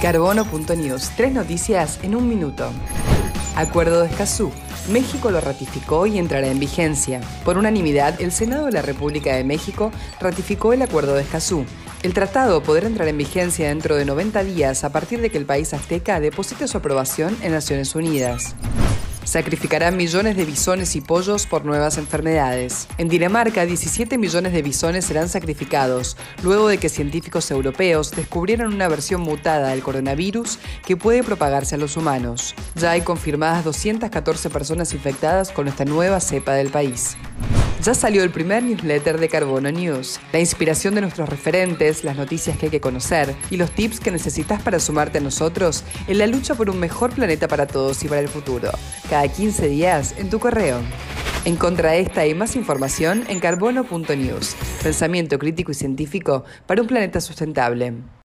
Carbono.news. Tres noticias en un minuto. Acuerdo de Escazú. México lo ratificó y entrará en vigencia. Por unanimidad, el Senado de la República de México ratificó el Acuerdo de Escazú. El tratado podrá entrar en vigencia dentro de 90 días a partir de que el país azteca deposite su aprobación en Naciones Unidas. Sacrificarán millones de bisones y pollos por nuevas enfermedades. En Dinamarca, 17 millones de bisones serán sacrificados, luego de que científicos europeos descubrieron una versión mutada del coronavirus que puede propagarse a los humanos. Ya hay confirmadas 214 personas infectadas con esta nueva cepa del país. Ya salió el primer newsletter de Carbono News, la inspiración de nuestros referentes, las noticias que hay que conocer y los tips que necesitas para sumarte a nosotros en la lucha por un mejor planeta para todos y para el futuro. Cada 15 días en tu correo. Encontra esta y más información en carbono.news. Pensamiento crítico y científico para un planeta sustentable.